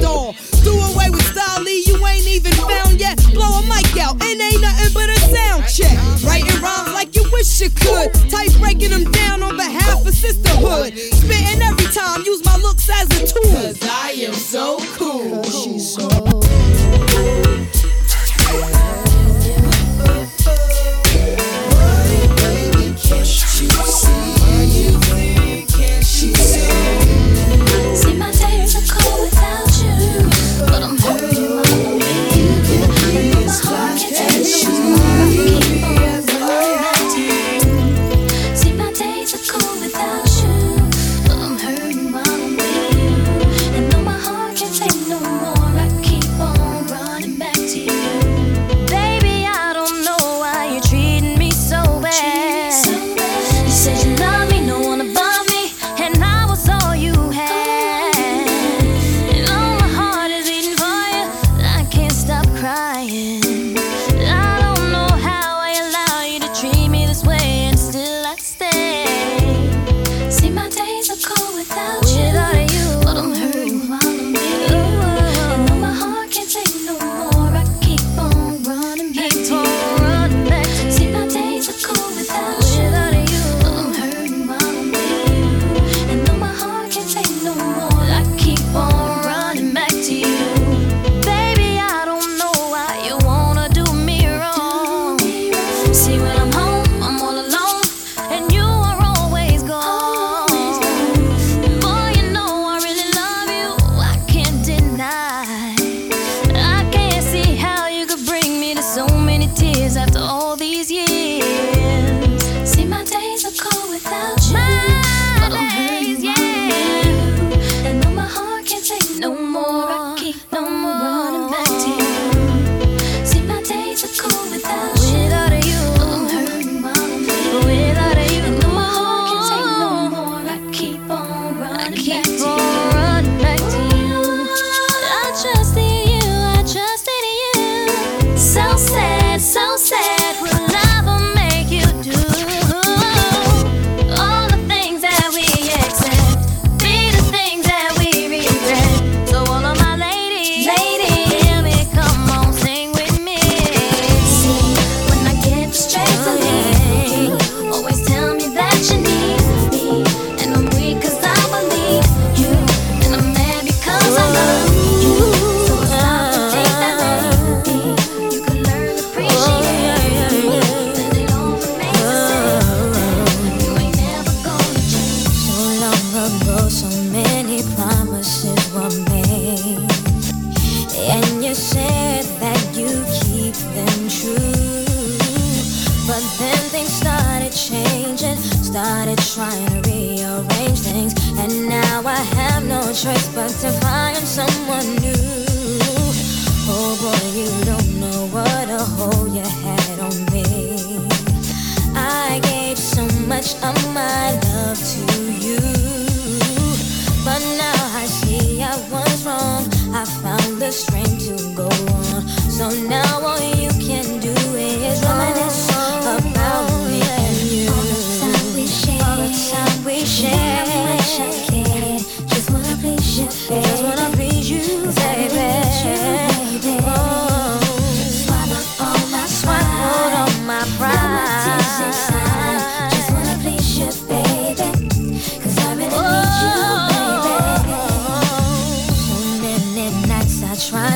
the. Do away with style, you ain't even found yet. Blow a mic out, and ain't nothing but a sound check. Writing rhymes like you wish you could. Type breaking them down on behalf of sisterhood. Spitting every time, use my looks as a tool. Cause I am so cool. more, no more.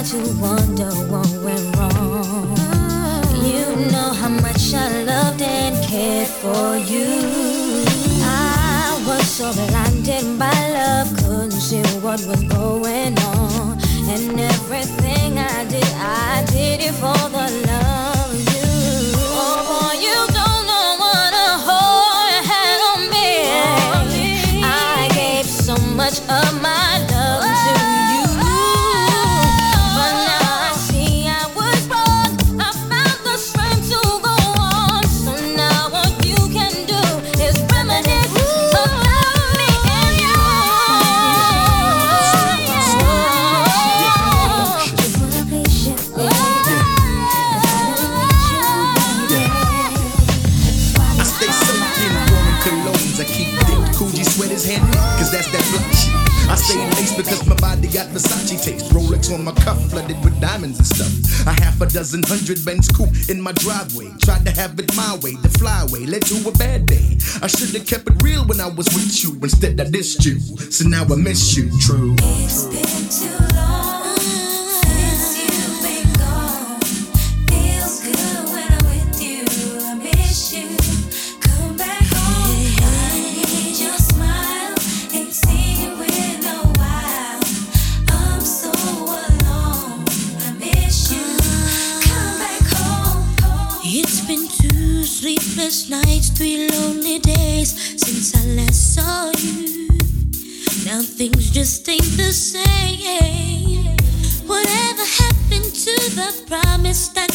much you wonder what went wrong. You know how much I loved and cared for you. I was so blinded by love, couldn't see what was going on. And everything I did, I did it for the love. Necklace on my cuff, flooded with diamonds and stuff. A half a dozen hundred Benz coupe in my driveway. Tried to have it my way, the flyway led to a bad day. I should have kept it real when I was with you. Instead, I dissed you. So now I miss you, true. It's been too long. Promise that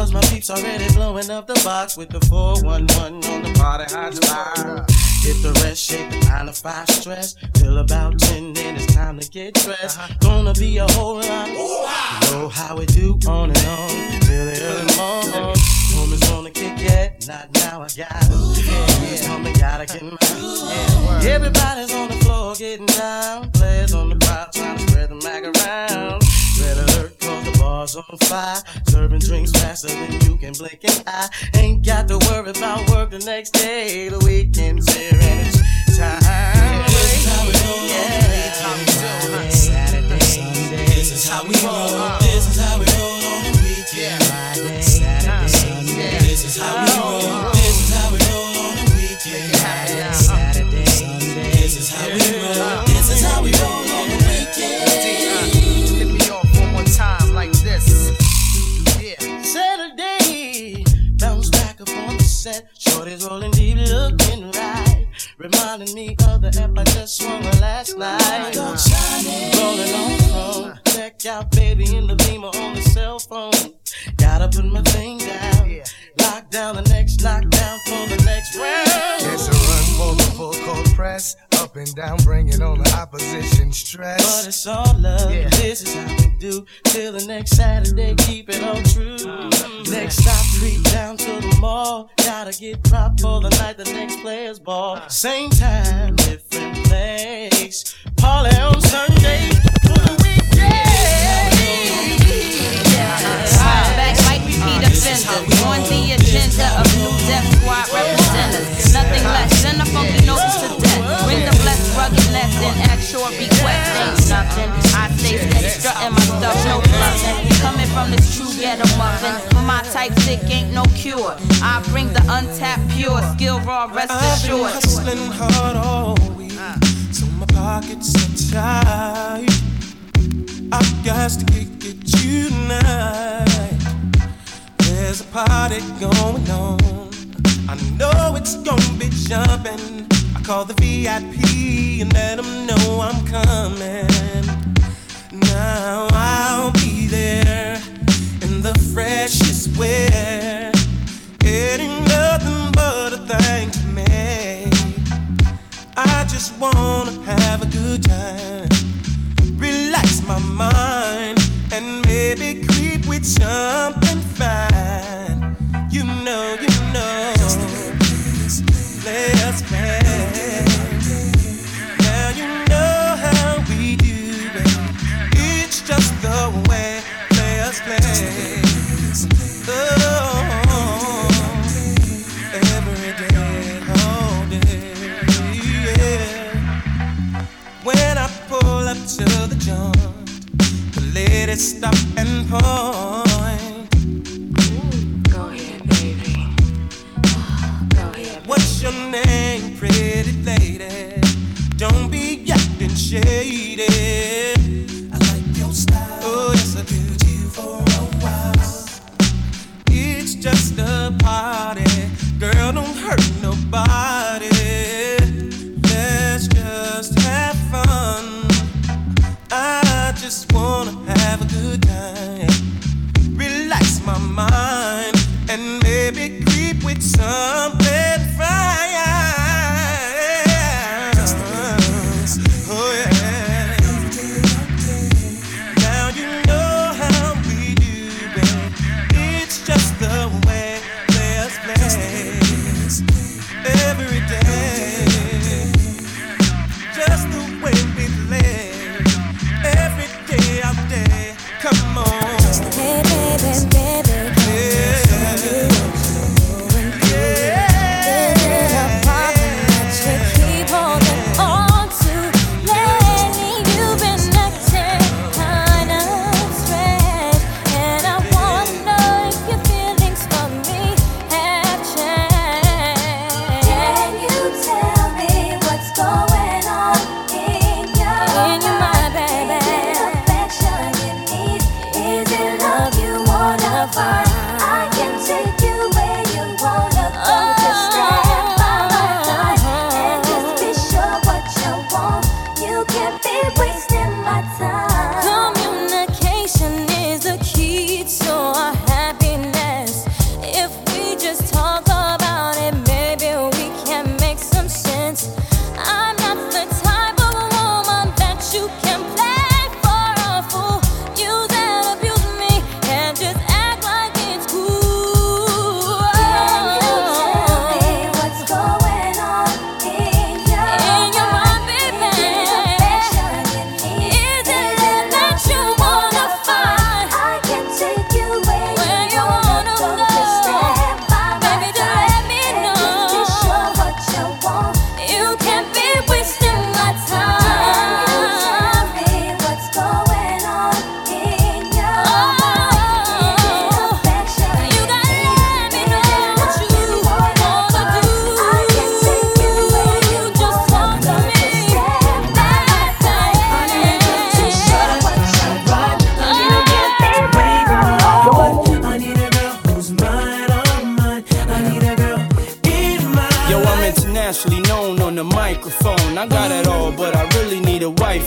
Cause my peeps already blowing up the box with the 411 on the party hot spot. Hit the rest, shake the 9 to 5 stress. Till about 10, then it's time to get dressed. Gonna be a whole lot. You know how we do on and on. Till the early morning. Homies wanna kick it, not now I got it. Yeah, homie gotta get mine. Everybody's on the floor getting down. Players on the crowd trying to spread the mag around. Bar's on fire. Serving drinks faster than you can blink an eye. Ain't got to worry about work the next day. The weekend's here and it's time. This is how we roll. Yeah. Saturday, Sunday. This is how we roll. This is how we roll on the weekend. Friday, Saturday, Sunday. This is how we oh. roll. Set. Shorty's rolling deep, looking right. Reminding me of the app I just swung on last night. Rolling on the phone. Check out baby in the beamer on the cell phone. Gotta put my thing down. Lock down the next knockdown for the next round. It's a run for the full court press. Up and down, bringing on the opposition stress. But it's all love. Yeah. This is how we do. Till the next Saturday, keep it all true. Next stop, creep down to the mall. Gotta get propped for the night, the next players ball. Same time, different place. Party on Sunday. For the Back like repeat offenders. On the agenda of new death squad representatives. Nothing less than the funky notes to death. Bring the blessed ruggedness and actual request. Ain't nothing. I stay steady strutting my stuff, no bluffing. Coming from this true ghetto muffin. For my type sick ain't no cure. I bring the untapped pure skill raw rest assured. I've been hustling hard all week, so my pockets are tight. I've got to kick it tonight. There's a party going on. I know it's gonna be jumping. Call the VIP and let them know I'm coming. Now I'll be there in the freshest wear. It ain't nothing but a thing to me. I just wanna have a good time, relax my mind, and maybe creep with something fine. You know, you know. Let's play. Players play. Oh, every day, all day, yeah. When I pull up to the joint, the ladies stop and point. away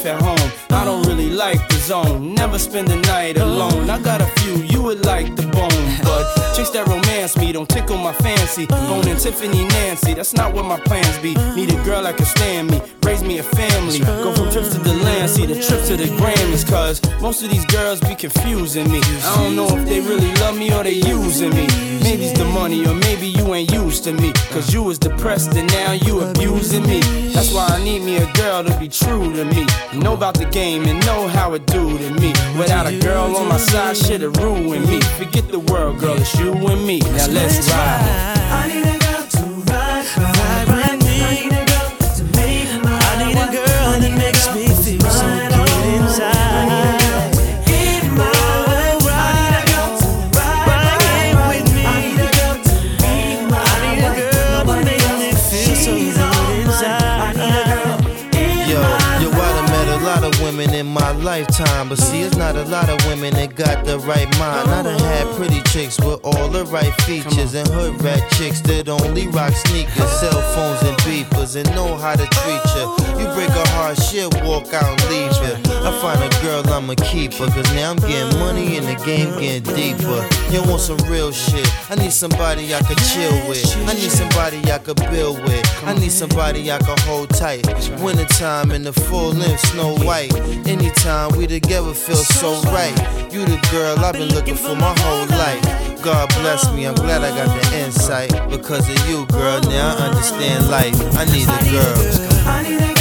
wife at home. I don't really like the zone, never spend the night alone. I got a few you would like the bone, but chicks that romance me don't tickle my fancy. Bone and Tiffany Nancy, that's not what my plans be. Need a girl that can stand me, me a family. Go from trips to the land, see the trip to the Grammys, cause most of these girls be confusing me. I don't know if they really love me or they using me. Maybe it's the money, or maybe you ain't used to me. Cause you was depressed and now you abusing me. That's why I need me a girl to be true to me. Know about the game and know how it do to me. Without a girl on my side, shit'll ruin me. Forget the world, girl, it's you and me. Now let's ride. Lifetime, but see, it's not a lot of women that got the right mind. I done had pretty chicks with all the right features, and hood rat chicks that only rock sneakers, cell phones, and beepers, and know how to treat you. You break a heart, she'll walk out and leave you. I find a girl, I'ma keep her, cause now I'm getting money and the game getting deeper. You want some real shit? I need somebody I could chill with. I need somebody I could build with. I need somebody I could hold tight. Wintertime in the full length, snow white. Anytime we together feel so right. You the girl I've been looking for my whole life. God bless me, I'm glad I got the insight. Because of you, girl, now I understand life. I need a girl.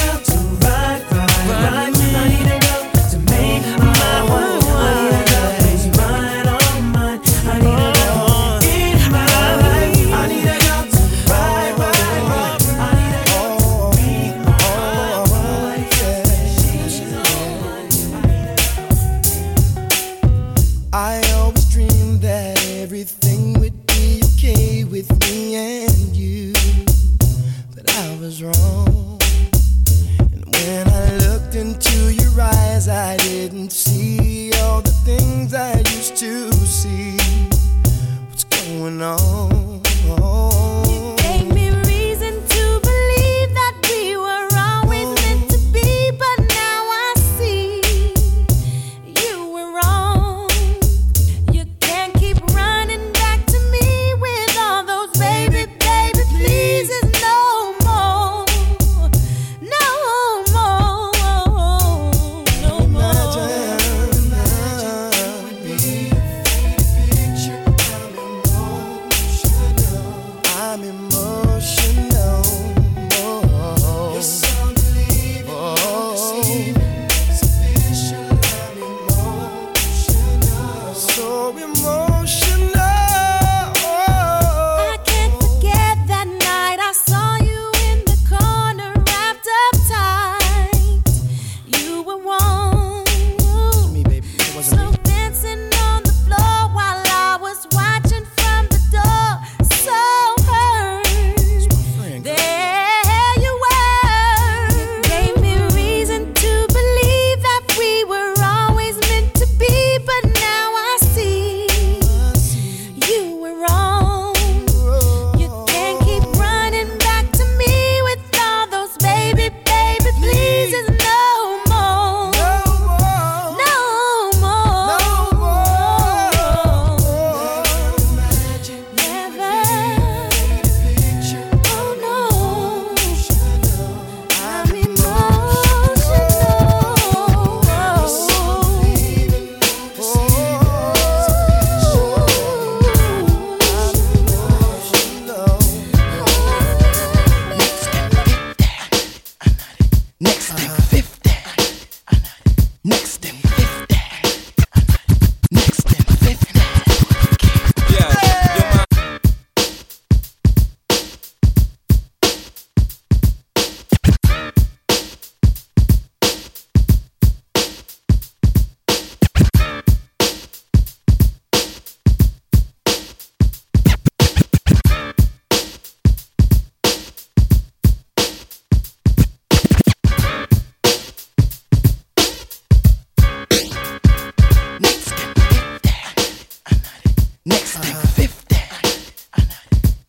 Next thing, uh-huh. 50. Uh-huh.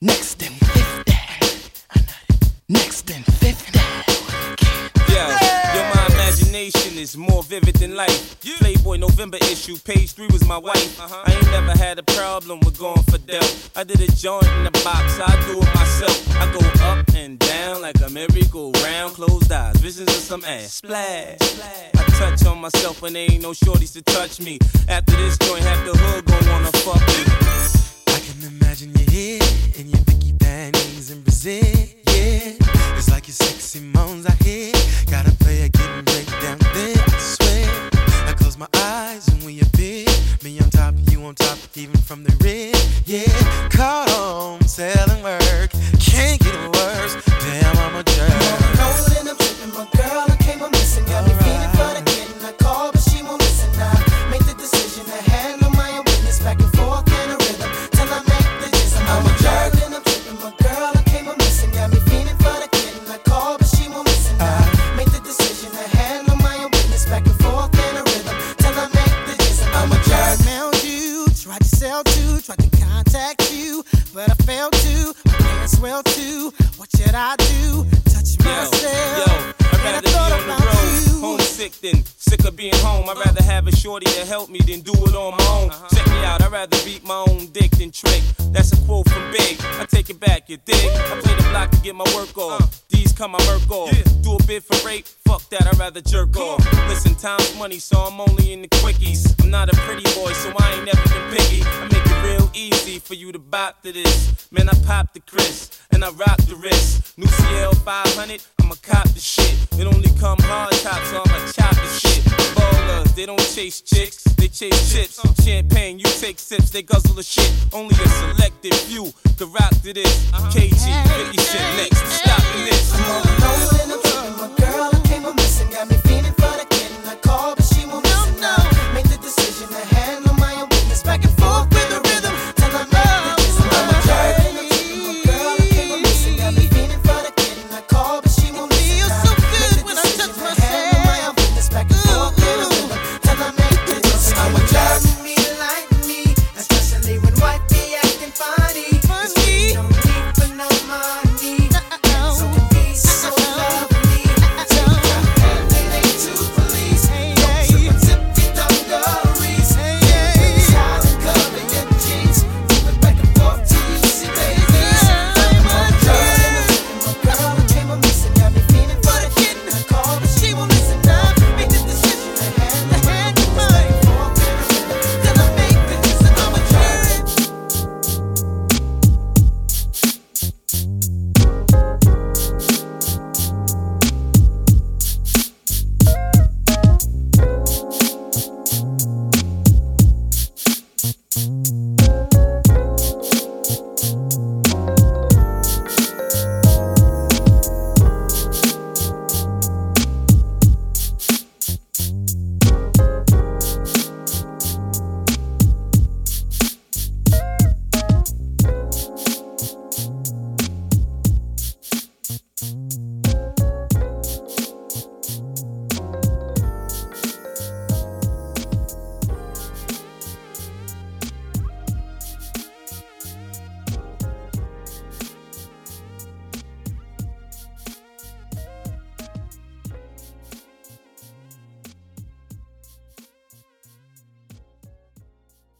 Next thing, 50. Uh-huh. Next thing, 50. Yeah, your my imagination is more vivid than life. Playboy November issue, page three my wife. I ain't never had a problem with going for Dell. I did a joint in the box, I do it myself. I go up and down like a merry-go-round, closed eyes, visions of some ass. Splash. I touch on myself when there ain't no shorties to touch me. After this joint, half the hood gon' wanna fuck me. I can imagine you here in your Vicky panties in Brazil. Yeah, it's like your sexy moans I hear. Gotta play a getting break down there. Close my eyes and we appear. Me on top, you on top, even from the rear. Yeah, caught home, selling work. Can't get worse. Damn, I'm a jerk. Rolling, I'm tripping, my girl, I came up missing. Got me feeling for the they guzzle the shit. Only a selected few could rap to this. KG, 50 shit next, stop this. I'm the road and I'm my girl, came a missing, got me